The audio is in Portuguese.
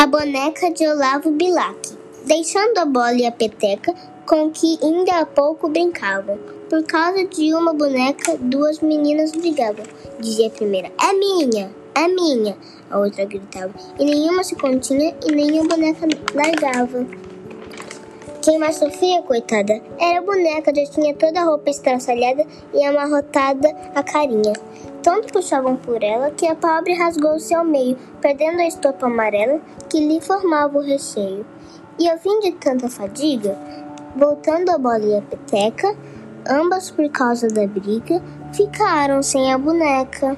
A boneca de Olavo Bilac, deixando a bola e a peteca com que ainda há pouco brincavam. Por causa de uma boneca, duas meninas brigavam. Dizia a primeira: É minha, é minha. A outra gritava. E nenhuma se continha e nenhuma boneca largava. Quem mais sofria, coitada, era a boneca, já tinha toda a roupa estraçalhada e amarrotada a carinha. Tanto puxavam por ela que a pobre rasgou-se ao meio, perdendo a estopa amarela que lhe formava o recheio. E ao fim de tanta fadiga, voltando a bola e a peteca, ambas por causa da briga, ficaram sem a boneca.